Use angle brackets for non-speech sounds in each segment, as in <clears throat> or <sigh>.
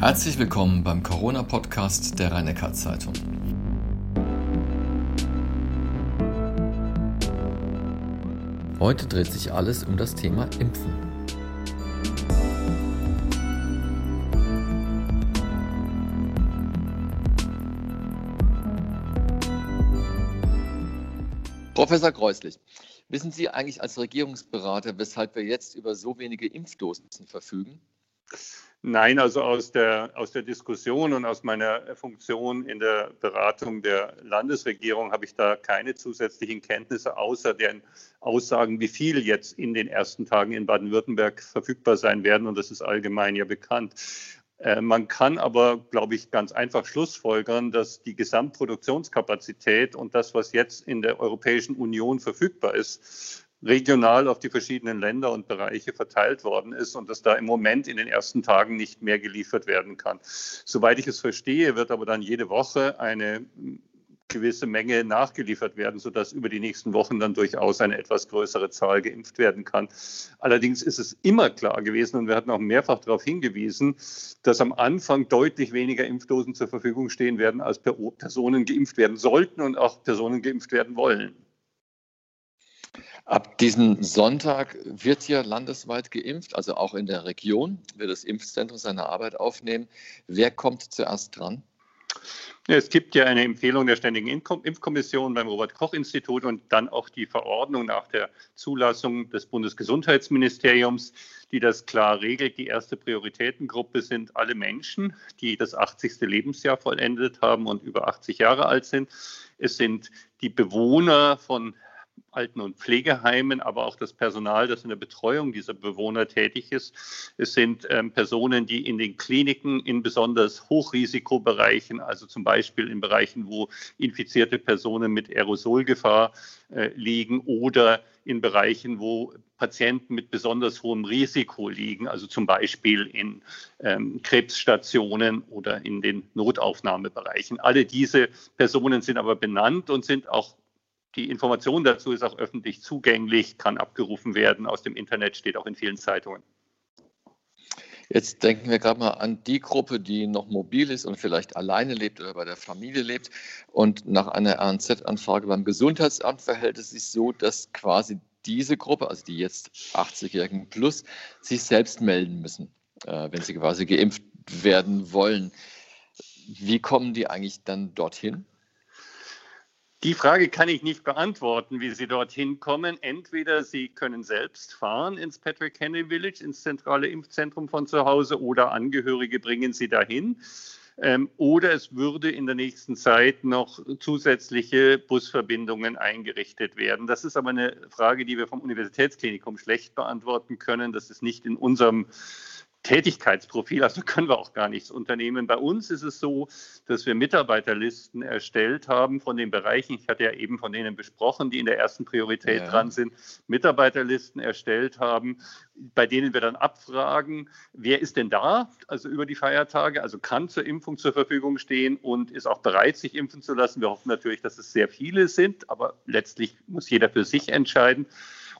Herzlich willkommen beim Corona-Podcast der rhein zeitung Heute dreht sich alles um das Thema Impfen. Professor Kreuslich, wissen Sie eigentlich als Regierungsberater, weshalb wir jetzt über so wenige Impfdosen verfügen? Nein, also aus der, aus der Diskussion und aus meiner Funktion in der Beratung der Landesregierung habe ich da keine zusätzlichen Kenntnisse außer den Aussagen, wie viel jetzt in den ersten Tagen in Baden-Württemberg verfügbar sein werden. Und das ist allgemein ja bekannt. Äh, man kann aber, glaube ich, ganz einfach schlussfolgern, dass die Gesamtproduktionskapazität und das, was jetzt in der Europäischen Union verfügbar ist, regional auf die verschiedenen Länder und Bereiche verteilt worden ist und dass da im Moment in den ersten Tagen nicht mehr geliefert werden kann. Soweit ich es verstehe, wird aber dann jede Woche eine gewisse Menge nachgeliefert werden, sodass über die nächsten Wochen dann durchaus eine etwas größere Zahl geimpft werden kann. Allerdings ist es immer klar gewesen, und wir hatten auch mehrfach darauf hingewiesen, dass am Anfang deutlich weniger Impfdosen zur Verfügung stehen werden, als Personen geimpft werden sollten und auch Personen geimpft werden wollen. Ab diesem Sonntag wird hier landesweit geimpft, also auch in der Region wird das Impfzentrum seine Arbeit aufnehmen. Wer kommt zuerst dran? Es gibt ja eine Empfehlung der Ständigen Impfkommission beim Robert-Koch-Institut und dann auch die Verordnung nach der Zulassung des Bundesgesundheitsministeriums, die das klar regelt. Die erste Prioritätengruppe sind alle Menschen, die das 80. Lebensjahr vollendet haben und über 80 Jahre alt sind. Es sind die Bewohner von Alten- und Pflegeheimen, aber auch das Personal, das in der Betreuung dieser Bewohner tätig ist. Es sind ähm, Personen, die in den Kliniken in besonders Hochrisikobereichen, also zum Beispiel in Bereichen, wo infizierte Personen mit Aerosolgefahr äh, liegen oder in Bereichen, wo Patienten mit besonders hohem Risiko liegen, also zum Beispiel in ähm, Krebsstationen oder in den Notaufnahmebereichen. Alle diese Personen sind aber benannt und sind auch die Information dazu ist auch öffentlich zugänglich, kann abgerufen werden aus dem Internet, steht auch in vielen Zeitungen. Jetzt denken wir gerade mal an die Gruppe, die noch mobil ist und vielleicht alleine lebt oder bei der Familie lebt. Und nach einer RNZ-Anfrage beim Gesundheitsamt verhält es sich so, dass quasi diese Gruppe, also die jetzt 80-Jährigen plus, sich selbst melden müssen, äh, wenn sie quasi geimpft werden wollen. Wie kommen die eigentlich dann dorthin? Die Frage kann ich nicht beantworten, wie Sie dorthin kommen. Entweder Sie können selbst fahren ins Patrick Henry Village, ins zentrale Impfzentrum von zu Hause, oder Angehörige bringen Sie dahin. Ähm, oder es würde in der nächsten Zeit noch zusätzliche Busverbindungen eingerichtet werden. Das ist aber eine Frage, die wir vom Universitätsklinikum schlecht beantworten können. Das ist nicht in unserem Tätigkeitsprofil, also können wir auch gar nichts unternehmen. Bei uns ist es so, dass wir Mitarbeiterlisten erstellt haben von den Bereichen, ich hatte ja eben von denen besprochen, die in der ersten Priorität ja. dran sind, Mitarbeiterlisten erstellt haben, bei denen wir dann abfragen, wer ist denn da, also über die Feiertage, also kann zur Impfung zur Verfügung stehen und ist auch bereit, sich impfen zu lassen. Wir hoffen natürlich, dass es sehr viele sind, aber letztlich muss jeder für sich entscheiden.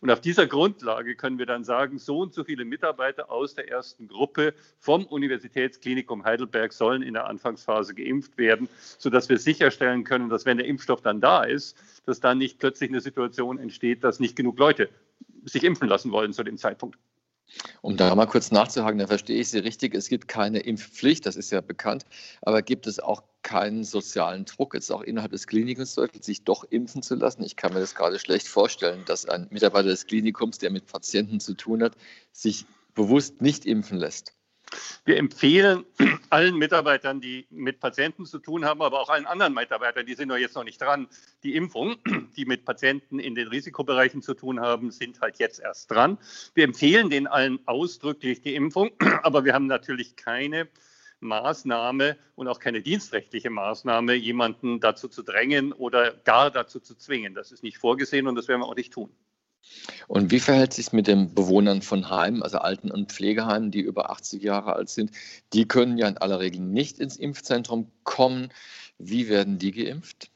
Und auf dieser Grundlage können wir dann sagen, so und so viele Mitarbeiter aus der ersten Gruppe vom Universitätsklinikum Heidelberg sollen in der Anfangsphase geimpft werden, sodass wir sicherstellen können, dass wenn der Impfstoff dann da ist, dass dann nicht plötzlich eine Situation entsteht, dass nicht genug Leute sich impfen lassen wollen zu dem Zeitpunkt. Um da mal kurz nachzuhaken, da verstehe ich Sie richtig. Es gibt keine Impfpflicht, das ist ja bekannt, aber gibt es auch keinen sozialen Druck, jetzt auch innerhalb des Klinikums, sich doch impfen zu lassen? Ich kann mir das gerade schlecht vorstellen, dass ein Mitarbeiter des Klinikums, der mit Patienten zu tun hat, sich bewusst nicht impfen lässt. Wir empfehlen <clears throat> allen Mitarbeitern, die mit Patienten zu tun haben, aber auch allen anderen Mitarbeitern, die sind noch jetzt noch nicht dran, die Impfung, <clears throat> die mit Patienten in den Risikobereichen zu tun haben, sind halt jetzt erst dran. Wir empfehlen den allen ausdrücklich die Impfung, <clears throat> aber wir haben natürlich keine Maßnahme und auch keine dienstrechtliche Maßnahme, jemanden dazu zu drängen oder gar dazu zu zwingen. Das ist nicht vorgesehen und das werden wir auch nicht tun. Und wie verhält sich mit den Bewohnern von Heimen, also Alten- und Pflegeheimen, die über 80 Jahre alt sind? Die können ja in aller Regel nicht ins Impfzentrum kommen. Wie werden die geimpft?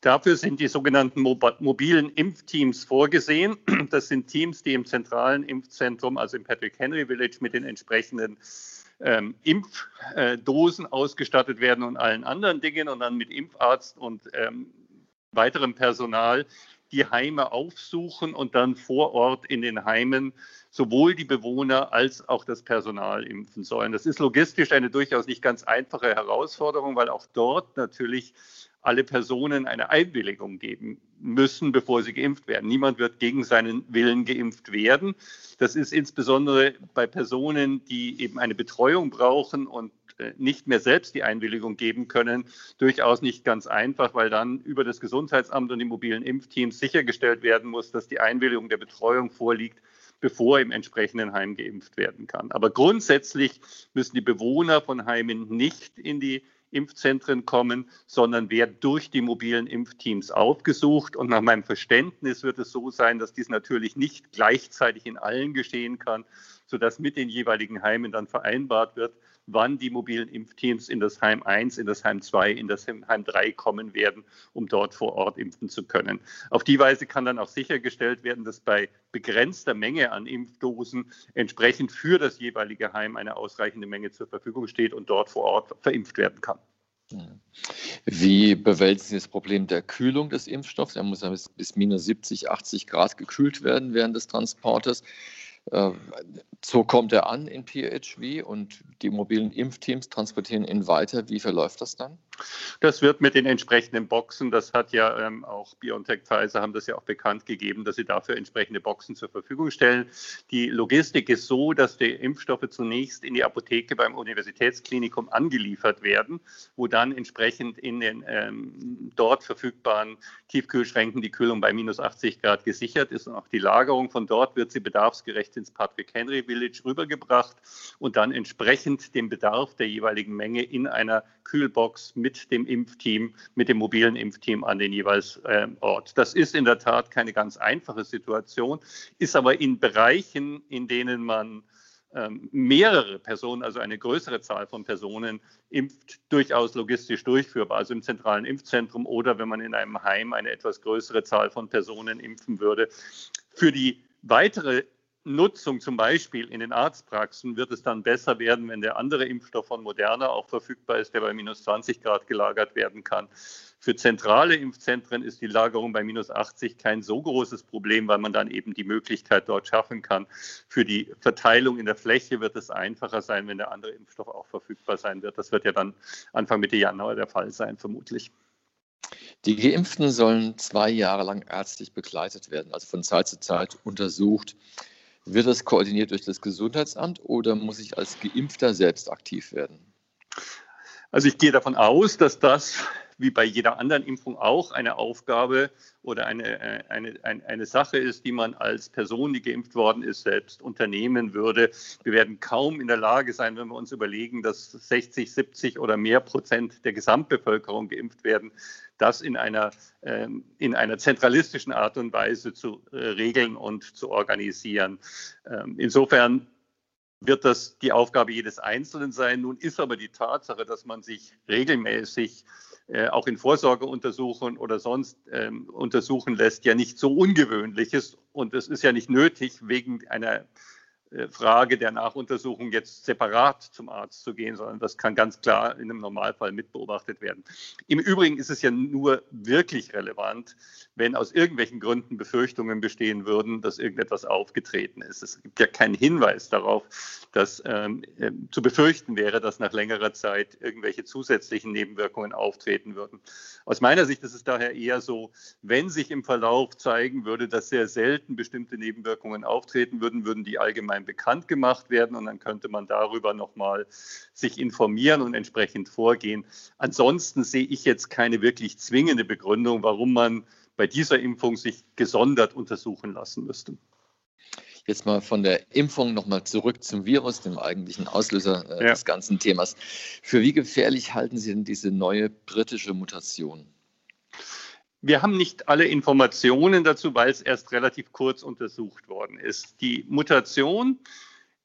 Dafür sind die sogenannten mobilen Impfteams vorgesehen. Das sind Teams, die im zentralen Impfzentrum, also im Patrick Henry Village, mit den entsprechenden ähm, Impfdosen ausgestattet werden und allen anderen Dingen und dann mit Impfarzt und ähm, weiterem Personal die Heime aufsuchen und dann vor Ort in den Heimen sowohl die Bewohner als auch das Personal impfen sollen. Das ist logistisch eine durchaus nicht ganz einfache Herausforderung, weil auch dort natürlich alle Personen eine Einwilligung geben müssen, bevor sie geimpft werden. Niemand wird gegen seinen Willen geimpft werden. Das ist insbesondere bei Personen, die eben eine Betreuung brauchen und äh, nicht mehr selbst die Einwilligung geben können, durchaus nicht ganz einfach, weil dann über das Gesundheitsamt und die mobilen Impfteams sichergestellt werden muss, dass die Einwilligung der Betreuung vorliegt, bevor im entsprechenden Heim geimpft werden kann. Aber grundsätzlich müssen die Bewohner von Heimen nicht in die Impfzentren kommen, sondern werden durch die mobilen Impfteams aufgesucht. Und nach meinem Verständnis wird es so sein, dass dies natürlich nicht gleichzeitig in allen geschehen kann, sodass mit den jeweiligen Heimen dann vereinbart wird, wann die mobilen Impfteams in das Heim 1, in das Heim 2, in das Heim 3 kommen werden, um dort vor Ort impfen zu können. Auf die Weise kann dann auch sichergestellt werden, dass bei begrenzter Menge an Impfdosen entsprechend für das jeweilige Heim eine ausreichende Menge zur Verfügung steht und dort vor Ort verimpft werden kann. Wie bewältigen Sie das Problem der Kühlung des Impfstoffs? Er muss bis, bis minus 70, 80 Grad gekühlt werden während des Transportes. So kommt er an in PHV und die mobilen Impfteams transportieren ihn weiter. Wie verläuft das dann? Das wird mit den entsprechenden Boxen, das hat ja ähm, auch BioNTech Pfizer, haben das ja auch bekannt gegeben, dass sie dafür entsprechende Boxen zur Verfügung stellen. Die Logistik ist so, dass die Impfstoffe zunächst in die Apotheke beim Universitätsklinikum angeliefert werden, wo dann entsprechend in den ähm, dort verfügbaren Tiefkühlschränken die Kühlung bei minus 80 Grad gesichert ist und auch die Lagerung von dort wird sie bedarfsgerecht ins Patrick Henry Village rübergebracht und dann entsprechend dem Bedarf der jeweiligen Menge in einer Kühlbox mit dem Impfteam, mit dem mobilen Impfteam an den jeweils äh, Ort. Das ist in der Tat keine ganz einfache Situation, ist aber in Bereichen, in denen man ähm, mehrere Personen, also eine größere Zahl von Personen impft, durchaus logistisch durchführbar. Also im zentralen Impfzentrum oder wenn man in einem Heim eine etwas größere Zahl von Personen impfen würde. Für die weitere Nutzung zum Beispiel in den Arztpraxen wird es dann besser werden, wenn der andere Impfstoff von Moderna auch verfügbar ist, der bei minus 20 Grad gelagert werden kann. Für zentrale Impfzentren ist die Lagerung bei minus 80 kein so großes Problem, weil man dann eben die Möglichkeit dort schaffen kann. Für die Verteilung in der Fläche wird es einfacher sein, wenn der andere Impfstoff auch verfügbar sein wird. Das wird ja dann Anfang Mitte Januar der Fall sein, vermutlich. Die Geimpften sollen zwei Jahre lang ärztlich begleitet werden, also von Zeit zu Zeit untersucht. Wird das koordiniert durch das Gesundheitsamt oder muss ich als Geimpfter selbst aktiv werden? Also ich gehe davon aus, dass das wie bei jeder anderen Impfung auch eine Aufgabe oder eine, äh, eine, eine, eine Sache ist, die man als Person, die geimpft worden ist, selbst unternehmen würde. Wir werden kaum in der Lage sein, wenn wir uns überlegen, dass 60, 70 oder mehr Prozent der Gesamtbevölkerung geimpft werden, das in einer, ähm, in einer zentralistischen Art und Weise zu äh, regeln und zu organisieren. Ähm, insofern wird das die Aufgabe jedes Einzelnen sein. Nun ist aber die Tatsache, dass man sich regelmäßig auch in Vorsorgeuntersuchungen oder sonst ähm, untersuchen lässt, ja nicht so ungewöhnlich ist. Und es ist ja nicht nötig, wegen einer äh, Frage der Nachuntersuchung jetzt separat zum Arzt zu gehen, sondern das kann ganz klar in einem Normalfall mitbeobachtet werden. Im Übrigen ist es ja nur wirklich relevant, wenn aus irgendwelchen Gründen Befürchtungen bestehen würden, dass irgendetwas aufgetreten ist. Es gibt ja keinen Hinweis darauf, dass ähm, äh, zu befürchten wäre, dass nach längerer Zeit irgendwelche zusätzlichen Nebenwirkungen auftreten würden. Aus meiner Sicht ist es daher eher so, wenn sich im Verlauf zeigen würde, dass sehr selten bestimmte Nebenwirkungen auftreten würden, würden die allgemein bekannt gemacht werden und dann könnte man darüber nochmal sich informieren und entsprechend vorgehen. Ansonsten sehe ich jetzt keine wirklich zwingende Begründung, warum man bei dieser Impfung sich gesondert untersuchen lassen müsste. Jetzt mal von der Impfung nochmal zurück zum Virus, dem eigentlichen Auslöser äh, ja. des ganzen Themas. Für wie gefährlich halten Sie denn diese neue britische Mutation? Wir haben nicht alle Informationen dazu, weil es erst relativ kurz untersucht worden ist. Die Mutation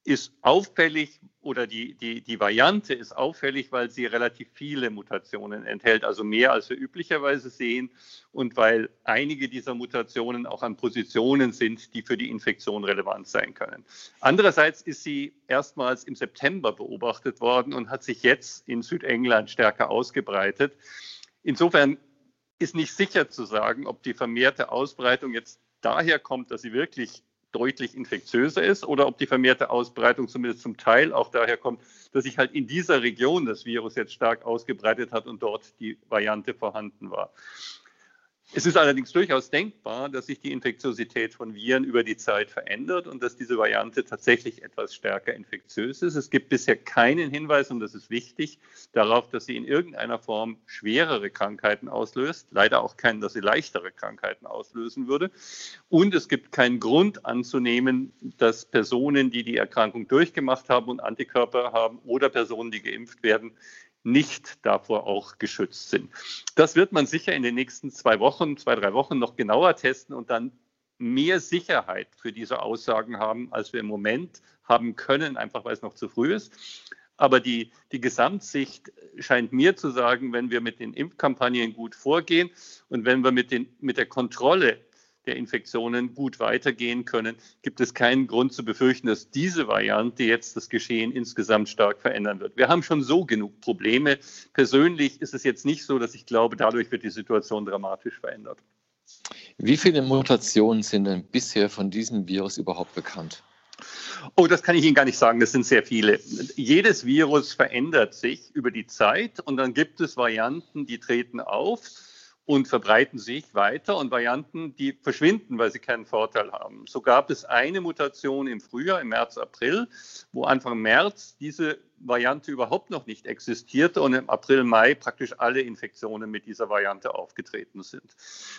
ist auffällig oder die, die, die Variante ist auffällig, weil sie relativ viele Mutationen enthält, also mehr als wir üblicherweise sehen und weil einige dieser Mutationen auch an Positionen sind, die für die Infektion relevant sein können. Andererseits ist sie erstmals im September beobachtet worden und hat sich jetzt in Südengland stärker ausgebreitet. Insofern ist nicht sicher zu sagen, ob die vermehrte Ausbreitung jetzt daher kommt, dass sie wirklich deutlich infektiöser ist oder ob die vermehrte Ausbreitung zumindest zum Teil auch daher kommt, dass sich halt in dieser Region das Virus jetzt stark ausgebreitet hat und dort die Variante vorhanden war. Es ist allerdings durchaus denkbar, dass sich die Infektiosität von Viren über die Zeit verändert und dass diese Variante tatsächlich etwas stärker infektiös ist. Es gibt bisher keinen Hinweis, und das ist wichtig, darauf, dass sie in irgendeiner Form schwerere Krankheiten auslöst. Leider auch keinen, dass sie leichtere Krankheiten auslösen würde. Und es gibt keinen Grund anzunehmen, dass Personen, die die Erkrankung durchgemacht haben und Antikörper haben oder Personen, die geimpft werden, nicht davor auch geschützt sind. Das wird man sicher in den nächsten zwei Wochen, zwei, drei Wochen noch genauer testen und dann mehr Sicherheit für diese Aussagen haben, als wir im Moment haben können, einfach weil es noch zu früh ist. Aber die, die Gesamtsicht scheint mir zu sagen, wenn wir mit den Impfkampagnen gut vorgehen und wenn wir mit, den, mit der Kontrolle der Infektionen gut weitergehen können, gibt es keinen Grund zu befürchten, dass diese Variante jetzt das Geschehen insgesamt stark verändern wird. Wir haben schon so genug Probleme. Persönlich ist es jetzt nicht so, dass ich glaube, dadurch wird die Situation dramatisch verändert. Wie viele Mutationen sind denn bisher von diesem Virus überhaupt bekannt? Oh, das kann ich Ihnen gar nicht sagen. Das sind sehr viele. Jedes Virus verändert sich über die Zeit und dann gibt es Varianten, die treten auf und verbreiten sich weiter und Varianten, die verschwinden, weil sie keinen Vorteil haben. So gab es eine Mutation im Frühjahr, im März, April, wo Anfang März diese Variante überhaupt noch nicht existierte und im April, Mai praktisch alle Infektionen mit dieser Variante aufgetreten sind.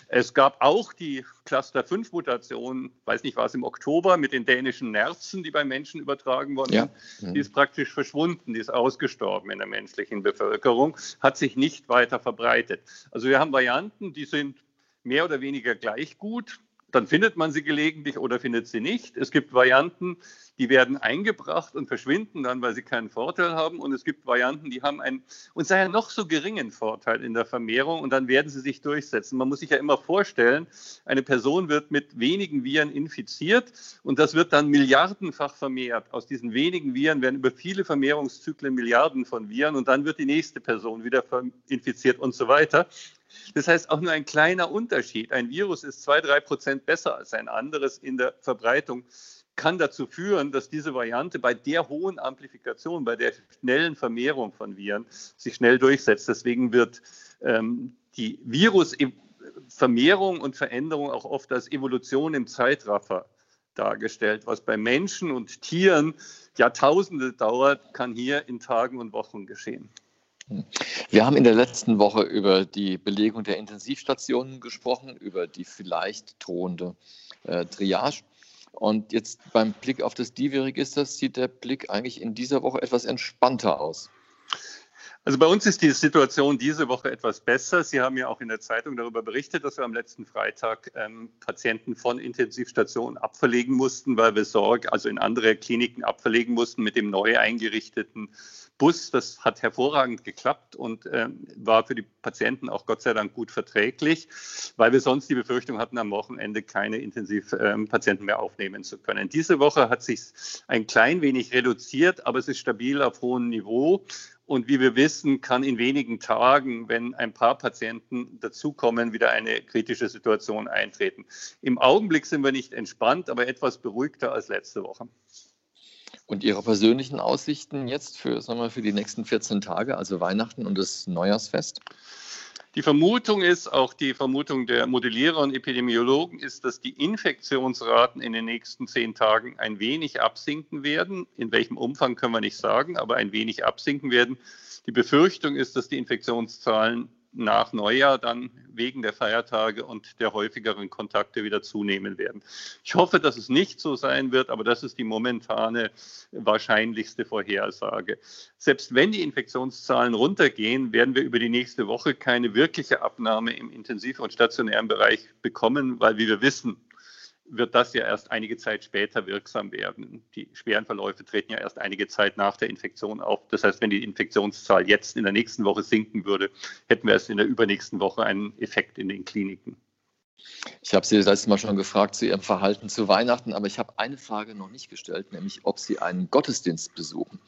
Es gab auch die Cluster-5-Mutation, weiß nicht, war es im Oktober, mit den dänischen Nerzen, die bei Menschen übertragen worden ja. sind. Die ist praktisch verschwunden, die ist ausgestorben in der menschlichen Bevölkerung, hat sich nicht weiter verbreitet. Also wir haben Varianten, die sind mehr oder weniger gleich gut, dann findet man sie gelegentlich oder findet sie nicht. Es gibt Varianten, die werden eingebracht und verschwinden dann, weil sie keinen Vorteil haben. Und es gibt Varianten, die haben einen, und sei ja noch so geringen Vorteil in der Vermehrung und dann werden sie sich durchsetzen. Man muss sich ja immer vorstellen, eine Person wird mit wenigen Viren infiziert und das wird dann milliardenfach vermehrt. Aus diesen wenigen Viren werden über viele Vermehrungszyklen Milliarden von Viren und dann wird die nächste Person wieder infiziert und so weiter. Das heißt, auch nur ein kleiner Unterschied. Ein Virus ist zwei, drei Prozent besser als ein anderes in der Verbreitung kann dazu führen, dass diese Variante bei der hohen Amplifikation, bei der schnellen Vermehrung von Viren sich schnell durchsetzt. Deswegen wird ähm, die Virusvermehrung und Veränderung auch oft als Evolution im Zeitraffer dargestellt. Was bei Menschen und Tieren Jahrtausende dauert, kann hier in Tagen und Wochen geschehen. Wir haben in der letzten Woche über die Belegung der Intensivstationen gesprochen, über die vielleicht drohende äh, Triage. Und jetzt beim Blick auf das Divi-Register sieht der Blick eigentlich in dieser Woche etwas entspannter aus. Also bei uns ist die Situation diese Woche etwas besser. Sie haben ja auch in der Zeitung darüber berichtet, dass wir am letzten Freitag ähm, Patienten von Intensivstationen abverlegen mussten, weil wir Sorge, also in andere Kliniken abverlegen mussten mit dem neu eingerichteten Bus. Das hat hervorragend geklappt und äh, war für die Patienten auch Gott sei Dank gut verträglich, weil wir sonst die Befürchtung hatten, am Wochenende keine Intensivpatienten ähm, mehr aufnehmen zu können. Diese Woche hat sich ein klein wenig reduziert, aber es ist stabil auf hohem Niveau. Und wie wir wissen, kann in wenigen Tagen, wenn ein paar Patienten dazukommen, wieder eine kritische Situation eintreten. Im Augenblick sind wir nicht entspannt, aber etwas beruhigter als letzte Woche. Und Ihre persönlichen Aussichten jetzt für, sagen wir, für die nächsten 14 Tage, also Weihnachten und das Neujahrsfest? Die Vermutung ist, auch die Vermutung der Modellierer und Epidemiologen ist, dass die Infektionsraten in den nächsten zehn Tagen ein wenig absinken werden. In welchem Umfang können wir nicht sagen, aber ein wenig absinken werden. Die Befürchtung ist, dass die Infektionszahlen nach Neujahr dann wegen der Feiertage und der häufigeren Kontakte wieder zunehmen werden. Ich hoffe, dass es nicht so sein wird, aber das ist die momentane wahrscheinlichste Vorhersage. Selbst wenn die Infektionszahlen runtergehen, werden wir über die nächste Woche keine wirkliche Abnahme im intensiv- und stationären Bereich bekommen, weil, wie wir wissen, wird das ja erst einige Zeit später wirksam werden. Die schweren Verläufe treten ja erst einige Zeit nach der Infektion auf. Das heißt, wenn die Infektionszahl jetzt in der nächsten Woche sinken würde, hätten wir erst in der übernächsten Woche einen Effekt in den Kliniken. Ich habe Sie das letzte Mal schon gefragt zu Ihrem Verhalten zu Weihnachten, aber ich habe eine Frage noch nicht gestellt, nämlich ob Sie einen Gottesdienst besuchen.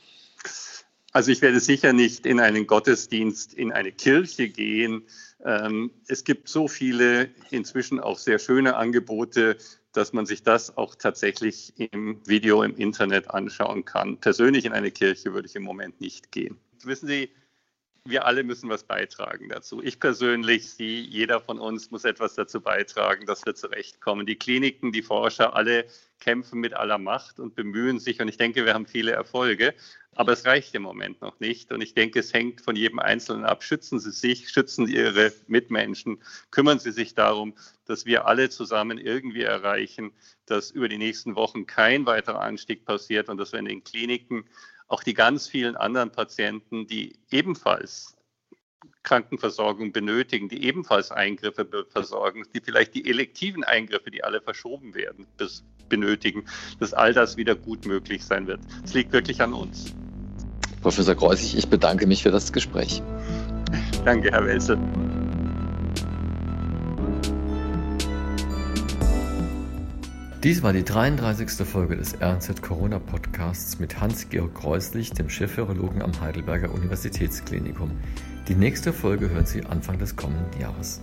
Also ich werde sicher nicht in einen Gottesdienst, in eine Kirche gehen. Ähm, es gibt so viele inzwischen auch sehr schöne Angebote, dass man sich das auch tatsächlich im Video im Internet anschauen kann. Persönlich in eine Kirche würde ich im Moment nicht gehen. Wissen Sie, wir alle müssen was beitragen dazu. Ich persönlich, Sie, jeder von uns muss etwas dazu beitragen, dass wir zurechtkommen. Die Kliniken, die Forscher, alle kämpfen mit aller Macht und bemühen sich. Und ich denke, wir haben viele Erfolge. Aber es reicht im Moment noch nicht. Und ich denke, es hängt von jedem Einzelnen ab. Schützen Sie sich, schützen Sie Ihre Mitmenschen, kümmern Sie sich darum, dass wir alle zusammen irgendwie erreichen, dass über die nächsten Wochen kein weiterer Anstieg passiert und dass wir in den Kliniken auch die ganz vielen anderen Patienten, die ebenfalls Krankenversorgung benötigen, die ebenfalls Eingriffe versorgen, die vielleicht die elektiven Eingriffe, die alle verschoben werden, benötigen, dass all das wieder gut möglich sein wird. Es liegt wirklich an uns. Professor Kreuzig, ich bedanke mich für das Gespräch. Danke, Herr Welser. Dies war die 33. Folge des RNZ Corona Podcasts mit Hans-Georg Kreuslich, dem Chefvirologen am Heidelberger Universitätsklinikum. Die nächste Folge hören Sie Anfang des kommenden Jahres.